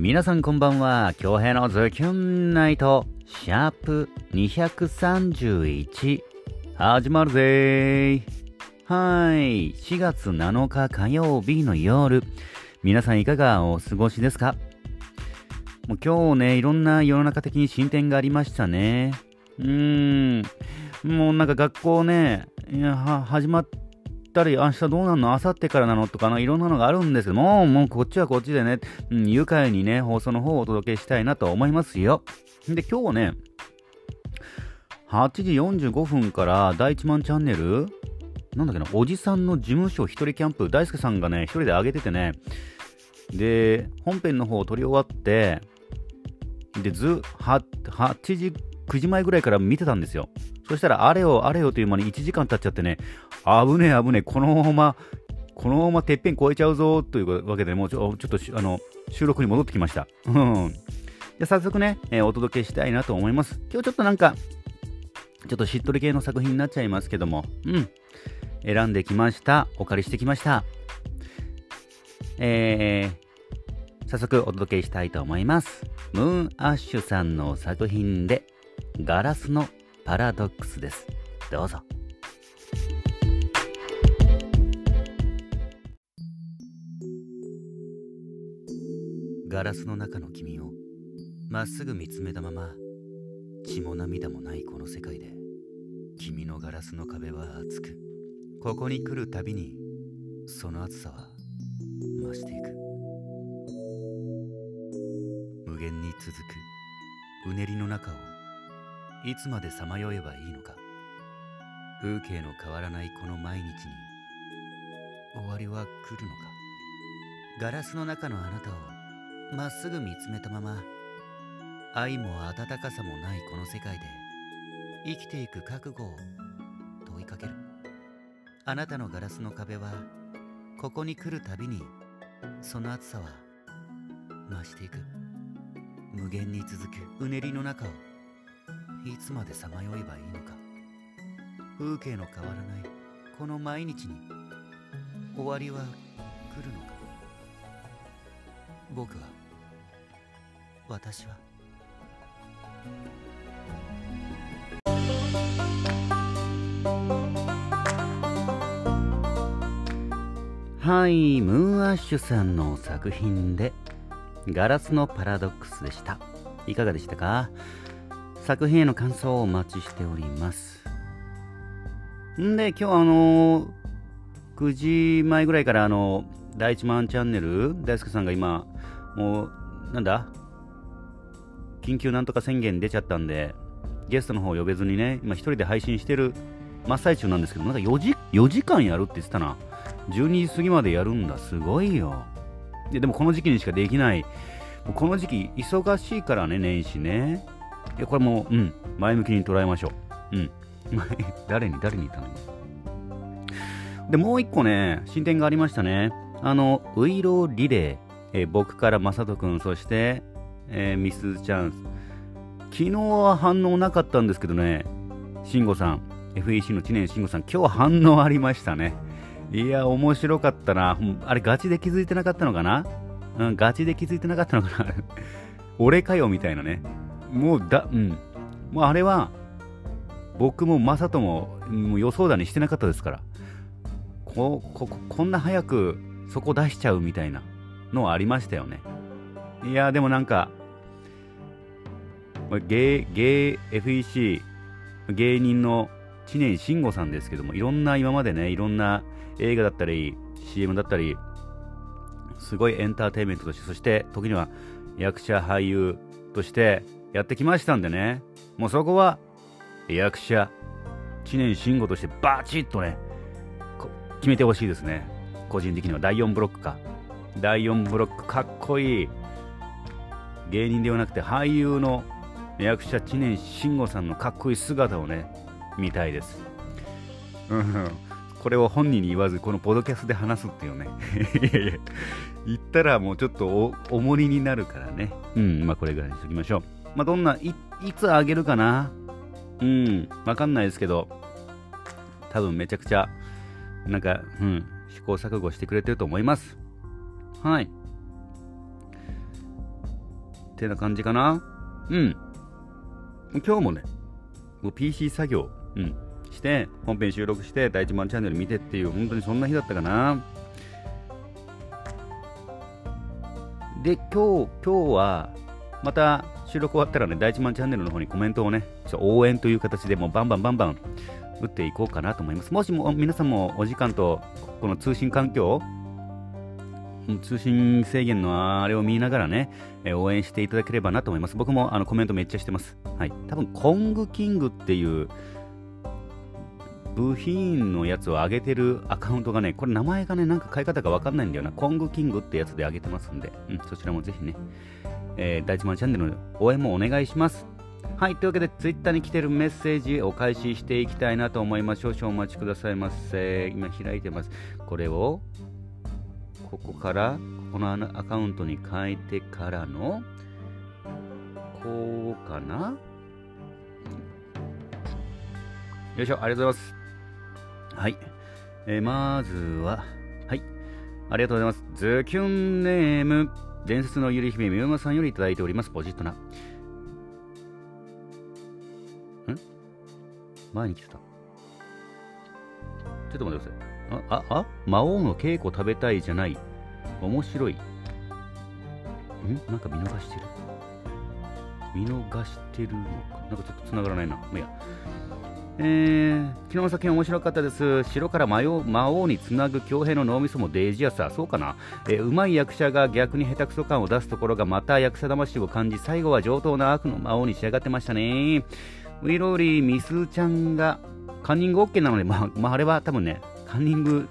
皆さんこんばんは。京平のズキュンナイト、シャープ231、始まるぜー。はい。4月7日火曜日の夜。皆さんいかがお過ごしですか？もう今日ね、いろんな世の中的に進展がありましたね。うーん。もうなんか学校ね、始まったり、明日どうなの？明後日からなの？とかいろんなのがあるんですけども、もうこっちはこっちでね、うん、愉快にね、放送の方をお届けしたいなと思いますよ。で、今日はね、8時45分から第1万チャンネル、なんだっけな、おじさんの事務所一人キャンプ、大輔さんがね、一人で上げててね、で、本編の方を撮り終わって、で、ず、8時、9時前ぐらいから見てたんですよ。そしたら、あれよあれよという間に1時間経っちゃってね、危ねえ危ねえ、このまま、このままてっぺん越えちゃうぞというわけで、もうちょちょっとあの収録に戻ってきました。うん。で早速ね、えー、お届けしたいなと思います。今日ちょっとなんか、ちょっとしっとり系の作品になっちゃいますけども、うん。選んできました。お借りしてきました。えー、早速お届けしたいと思います。ムーンアッシュさんの作品で、ガラスのパラドックスです。どうぞ。ガラスの中の君をまっすぐ見つめたまま血も涙もないこの世界で君のガラスの壁は熱くここに来るたびにその熱さは増していく無限に続くうねりの中をいつまでさまよえばいいのか。風景の変わらないこの毎日に終わりは来るのか。ガラスの中のあなたをまっすぐ見つめたまま愛も温かさもないこの世界で生きていく覚悟を問いかける。あなたのガラスの壁はここに来るたびにその熱さは増していく。無限に続くうねりの中を。いつまでさまよえばいいのか。風景の変わらないこの毎日に終わりは来るのか。僕は私は。はいムーンアッシュさんの作品で「ガラスのパラドックス」でした。いかがでしたか？作品への感想をお待ちしております。んで、今日あの、9時前ぐらいからあの、第1万チャンネル、大輔さんが今、もう、なんだ？緊急なんとか宣言出ちゃったんで、ゲストの方呼べずにね、今一人で配信してる真っ最中なんですけど、なんか4時 ,4 時間やるって言ってたな。12時過ぎまでやるんだ。すごいよ。ででもこの時期にしかできない。この時期忙しいからね、年始ね。いや、これも、うん、前向きに捉えましょう。うん。誰に、誰に言ったの？で、もう一個ね、進展がありましたね。あの、ウイローリレー、えー、僕からまさとくん、そして、えー、ミスチャンス。昨日は反応なかったんですけどね、慎吾さん、FEC の知念慎吾さん、今日反応ありましたね。いや、面白かったな。あれ、ガチで気づいてなかったのかな？うん、ガチで気づいてなかったのかな？俺かよ、みたいなね。もうだ、うん。もうあれは、僕もマサトももう予想だにしてなかったですから、こここんな早くそこ出しちゃうみたいなのはありましたよね。いや、でもなんか、芸、芸 FEC、芸人の知念慎吾さんですけども、いろんな今までね、いろんな映画だったり、CM だったり、すごいエンターテインメントとして、そして時には役者、俳優としてやってきましたんでね、もうそこは役者、知念慎吾としてバチッとね、決めてほしいですね。個人的には第4ブロックか。第4ブロックかっこいい。芸人ではなくて俳優の役者知念慎吾さんのかっこいい姿をね、見たいです。うん。これを本人に言わず、このポドキャストで話すっていうね。いやいや、言ったらもうちょっと重荷になるからね。うん、まあこれぐらいにしときましょう。まあ、どんな、い、いつあげるかな？うん、わかんないですけど、多分めちゃくちゃ、なんか、うん、試行錯誤してくれてると思います。はい。ってな感じかな？うん。今日もね、もう PC 作業、うん、して、本編収録して、第一番チャンネル見てっていう、本当にそんな日だったかな。で、今日、今日は、また収録終わったらね、第一番チャンネルの方にコメントをね、ちょ応援という形でもうバンバンバンバン打っていこうかなと思います。もしも皆さんもお時間とこの通信環境、通信制限のあれを見ながらね、え応援していただければなと思います。僕もあのコメントめっちゃしてます。はい。多分、コングキングっていう部品のやつを上げてるアカウントがね、これ名前がね、なんか買い方がわかんないんだよな。コングキングってやつで上げてますんで、うん、そちらもぜひね、えー、第一番チャンネルの応援もお願いします。はい、というわけで、ツイッターに来てるメッセージお返ししていきたいなと思います。少々お待ちくださいませ。今開いてます。これを、ここから、このアカウントに変えてからの、こうかな？よいしょ、ありがとうございます。はい。えー、まずは、はい。ありがとうございます。ズキュンネーム、伝説のゆり姫みゆまさんよりいただいております。ポジットなん？前に来てた。ちょっと待ってください。あ、あ、あ？魔王の稽古食べたいじゃない。面白い。ん？なんか見逃してる。見逃してるのか。なんかちょっと繋がらないな。まあ、いや。えー、昨日の作品面白かったです。城から魔魔王につなぐ強兵の脳みそもデイジアさ。そうかな、えー、うまい役者が逆に下手くそ感を出すところがまた役者魂を感じ、最後は上等な悪の魔王に仕上がってましたね。ウィローリー、ミスちゃんがカンニング OK なので、まあ、まあ、あれは多分ね、カンニング、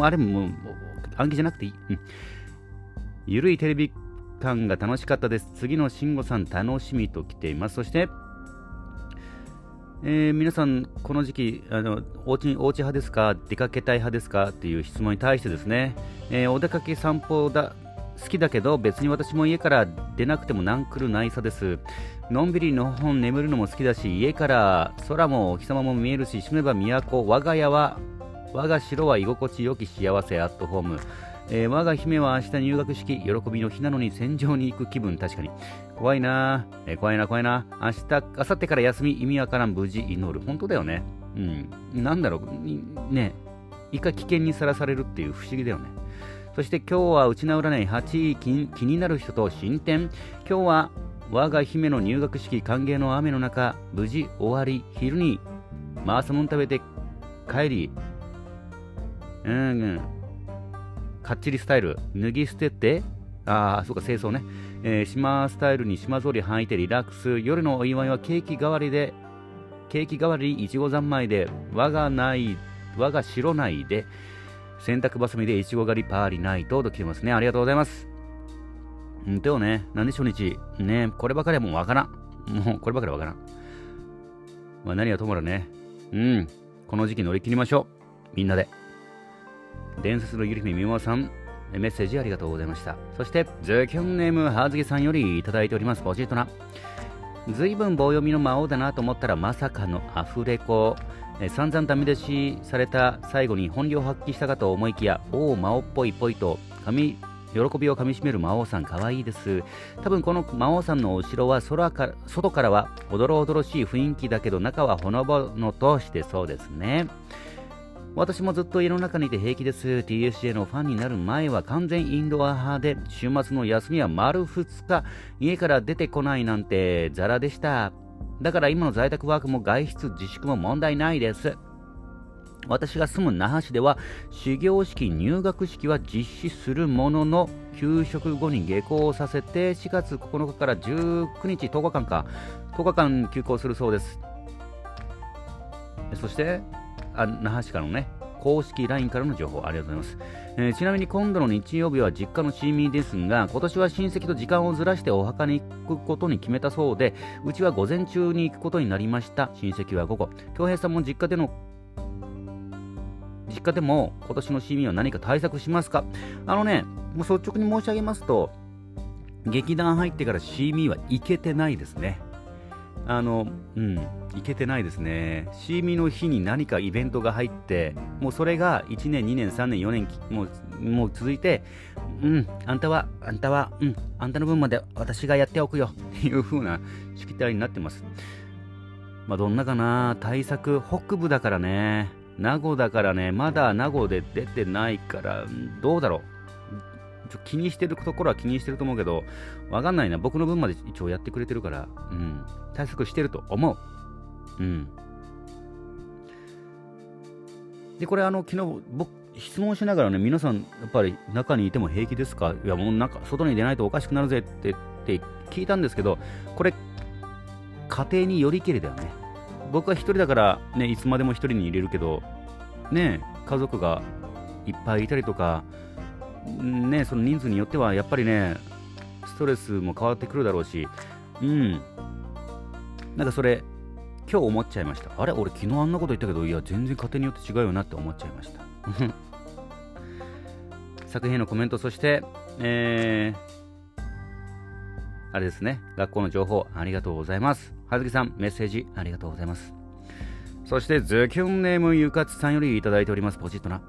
あれも暗記じゃなくていい。うん、ゆるいテレビ感が楽しかったです。次の慎吾さん楽しみと来ています。そして、えー、皆さん、この時期、あのおうちおうち派ですか出かけたい派ですかっていう質問に対してですね、えー、お出かけ散歩だ好きだけど別に私も家から出なくてもなんくるないさです。のんびりのほん眠るのも好きだし、家から空もお日様も見えるし、住めば都、我が家は、我が城は居心地よき幸せアットホーム。えー、我が姫は明日入学式、喜びの日なのに戦場に行く気分、確かに。怖いな、えー、怖いな、怖いな。明日、明後日から休み、意味わからん、無事祈る。本当だよね。うん。なんだろう、ね、一回危険にさらされるっていう不思議だよね。そして今日は内縄占い8位気になる人と進展。今日は我が姫の入学式歓迎の雨の中、無事終わり、昼にマーサモン食べて帰り、うん、うん、かっちりスタイル、脱ぎ捨てて、ああ、そうか、清掃ね。えー、島スタイルに島ぞり履いてリラックス。夜のお祝いはケーキ代わりで、ケーキ代わりいちご三昧で、我がない、我が白ないで、洗濯ばさみでいちご狩りパーリナイトと来てますね。ありがとうございます。んでもね、なんで初日、ね、こればかりはもうわからん。もうこればかりはわからん。まあ何はともらね、うん、この時期乗り切りましょう。みんなで。伝説のゆりひめみまさん、メッセージありがとうございました。そして、ズキュンネームはずきさんよりいただいております。ポジットな。ずいぶん棒読みの魔王だなと思ったらまさかのアフレコ。え散々ダメ出しされた最後に本領発揮したかと思いきや、おお、魔王っぽいぽいと、髪喜びをかみしめる魔王さんかわいいです多分この魔王さんのお城は空から外からはおどろおどろしい雰囲気だけど中はほのぼのとしてそうですね私もずっと家の中にいて平気です。TSJ のファンになる前は完全インドア派で週末の休みは丸2日家から出てこないなんてザラでした。だから今の在宅ワークも外出自粛も問題ないです。私が住む那覇市では始業式、入学式は実施するものの給食後に下校させて4月9日から19日10日間か10日間休校するそうです。そしてあ那覇市からのね公式 LINE からの情報ありがとうございます、えー、ちなみに今度の日曜日は実家のシーミーですが今年は親戚と時間をずらしてお墓に行くことに決めたそうでうちは午前中に行くことになりました。親戚は午後。恭平さんも実家での実家でも今年の市民は何か対策しますか？あのね、もう率直に申し上げますと、劇団入ってから c ミは行けてないですね。あの、うん、行けてないですね。c ミの日に何かイベントが入って、もうそれが1年、2年、3年、4年、もうもう続いて、うんあんたはあんたはうんあんたの分まで私がやっておくよ。っていう風なしきたりになってます。まあどんなかな？対策北部だからね。名護だからね。まだ名護で出てないからどうだろう。気にしてるところは気にしてると思うけどわかんないな。僕の分まで一応やってくれてるからうん。対策してると思う。うん。でこれあの昨日僕質問しながらね皆さんやっぱり中にいても平気ですか？いやもうなんか外に出ないとおかしくなるぜってって聞いたんですけどこれ家庭によりけりだよね。僕は一人だからねいつまでも一人に入れるけどね家族がいっぱいいたりとかねその人数によってはやっぱりねストレスも変わってくるだろうしうん。なんかそれ今日思っちゃいました。あれ俺昨日あんなこと言ったけどいや全然家庭によって違うよなって思っちゃいました。作品のコメントそしてえー、あれですね。学校の情報ありがとうございます。はずきさんメッセージありがとうございます。そしてズキュンネームゆかつさんよりいただいております。ポチッとな。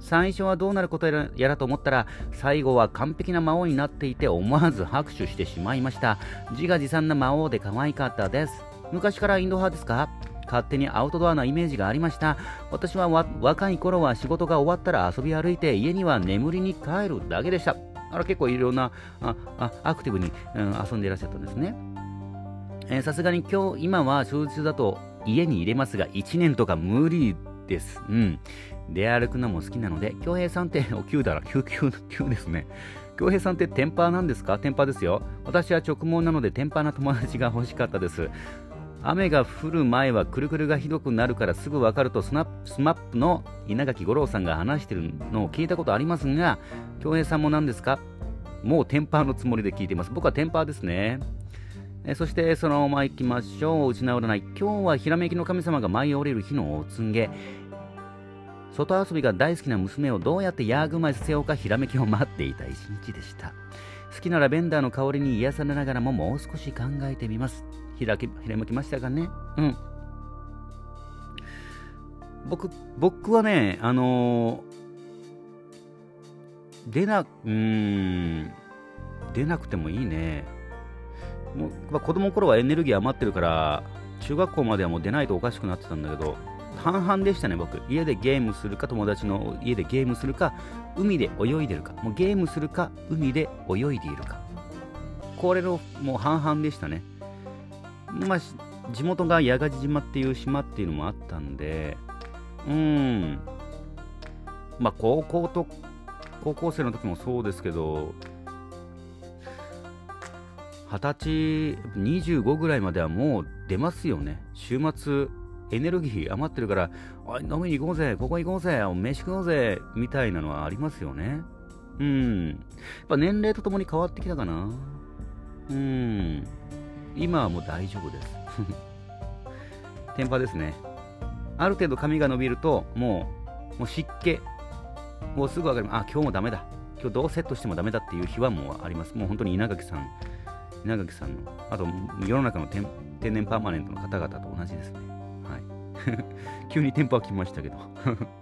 最初はどうなることやらと思ったら最後は完璧な魔王になっていて思わず拍手してしまいました。自画自賛な魔王で可愛かったです。昔からインド派ですか？勝手にアウトドアなイメージがありました。私は若い頃は仕事が終わったら遊び歩いて家には眠りに帰るだけでした。あら結構いろんなああアクティブに、うん、遊んでいらっしゃったんですね。さすがに今日今は数日だと家に入れますが1年とか無理です。うん。出歩くのも好きなので恭平さんってお急だら救急急ですね恭平さんってテンパーなんですか？テンパーですよ私は直毛なのでテンパーな友達が欲しかったです雨が降る前はくるくるがひどくなるからすぐ分かるとスナスマップの稲垣吾郎さんが話してるのを聞いたことありますが、京平さんも何ですか？もうテンパーのつもりで聞いています。僕はテンパーですね。えそしてそのまま行きましょう。失わない。今日はひらめきの神様が舞い降りる日のお告げ。外遊びが大好きな娘をどうやってヤーグマイさせようかひらめきを待っていた一日でした。好きなラベンダーの香りに癒されながらももう少し考えてみます。ひらきひらめきましたかね？うん。僕、僕はね、あのー、出な、うん、出なくてもいいね。もうまあ、子供の頃はエネルギー余ってるから、中学校まではもう出ないとおかしくなってたんだけど、半々でしたね、僕。家でゲームするか、友達の家でゲームするか、海で泳いでるか。もうゲームするか、海で泳いでいるか。これのもう半々でしたね。まあ、地元が八ヶ島っていう島っていうのもあったんで、うん、まあ、高校と、高校生の時もそうですけど、二十歳、25ぐらいまではもう出ますよね。週末、エネルギー余ってるから、おい、飲みに行こうぜ、ここ行こうぜ、飯食おうぜ、みたいなのはありますよね。うん。やっぱ年齢とともに変わってきたかな。うん。今はもう大丈夫です。天パですね。ある程度髪が伸びると、もう、もう湿気、もうすぐ分かります。あ、今日もダメだ。今日どうセットしてもダメだっていう日はもうあります。もう本当に稲垣さん、稲垣さんの、あと世の中の天然パーマネントの方々と同じですね。急にテンパ来ましたけど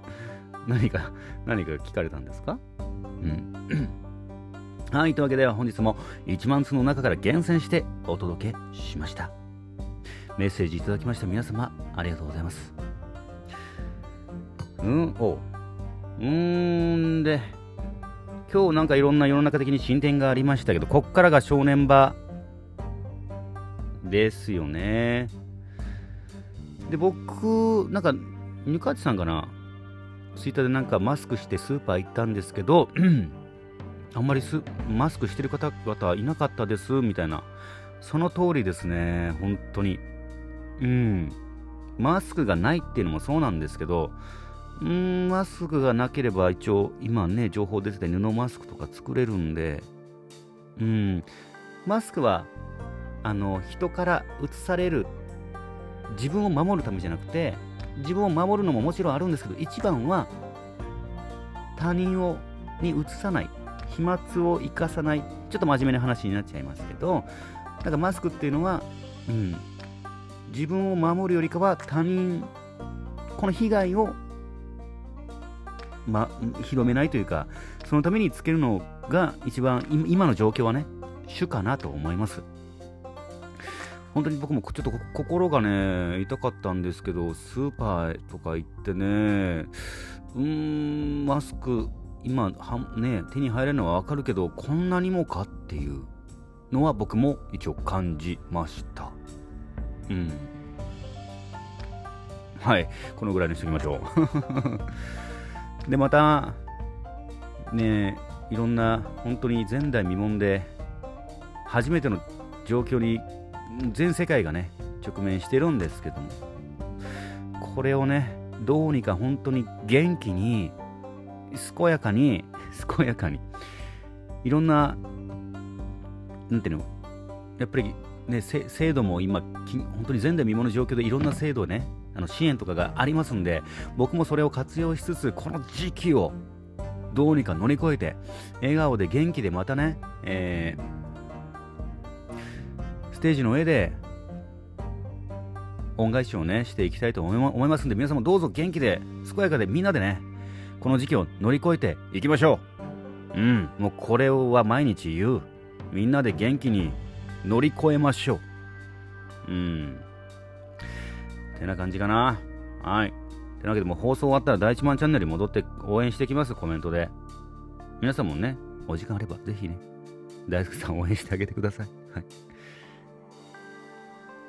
何か、何か聞かれたんですか？うん。はい、というわけで本日も1万通の中から厳選してお届けしました。メッセージいただきました皆様、ありがとうございます。うん、おううーんで、今日なんかいろんな世の中的に進展がありましたけど、こっからが正念場ですよね。で、僕、なんか、ニカチさんかな、ツイッターでなんかマスクしてスーパー行ったんですけど、あんまりマスクしてる方々いなかったですみたいな、その通りですね、本当に。うん。マスクがないっていうのもそうなんですけど、うん、マスクがなければ一応、今ね、情報出てて布マスクとか作れるんで、うん、マスクは、あの、人から移される、自分を守るためじゃなくて、自分を守るのももちろんあるんですけど、一番は、他人をに移さない飛沫を生かさないちょっと真面目な話になっちゃいますけどなんかマスクっていうのは、うん、自分を守るよりかは他人この被害をま、広めないというか、そのためにつけるのが一番、今の状況はね、主かなと思います。本当に僕もちょっと心がね、痛かったんですけど、スーパーとか行ってね、うーん、マスク、今は、ね、手に入れるのはわかるけど、こんなにもかっていうのは僕も一応感じました。うん。はい、このぐらいにしときましょう。で、また、ね、いろんな本当に前代未聞で、初めての状況に全世界がね、直面してるんですけども、これをね、どうにか本当に元気に、健やかに、健やかに、いろんな、なんていうの、やっぱりね、制度も今、本当に前代未聞の状況でいろんな制度ね、あの支援とかがありますんで、僕もそれを活用しつつ、この時期をどうにか乗り越えて、笑顔で元気でまたね、えー、ステージの上で恩返しをね、していきたいと思いますんで、皆さんもどうぞ元気で、健やかでみんなでね、この時期を乗り越えていきましょう。うん、もうこれは毎日言う。みんなで元気に乗り越えましょう。うん。てな感じかな。はい。てなわけでも放送終わったら第一番チャンネルに戻って応援してきます、コメントで。皆さんもね、お時間あればぜひね、大好きさん応援してあげてください。はい。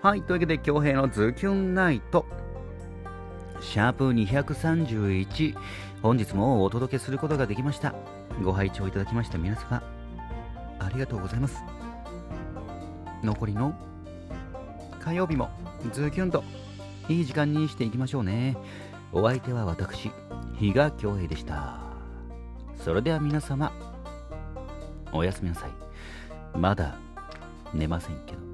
はい、というわけで、京平のズキュンナイト、シャープ231、本日もお届けすることができました。ご拝聴いただきました皆様、ありがとうございます。残りの火曜日もズキュンといい時間にしていきましょうね。お相手は私、比嘉恭平でした。それでは皆様、おやすみなさい。まだ寝ませんけど。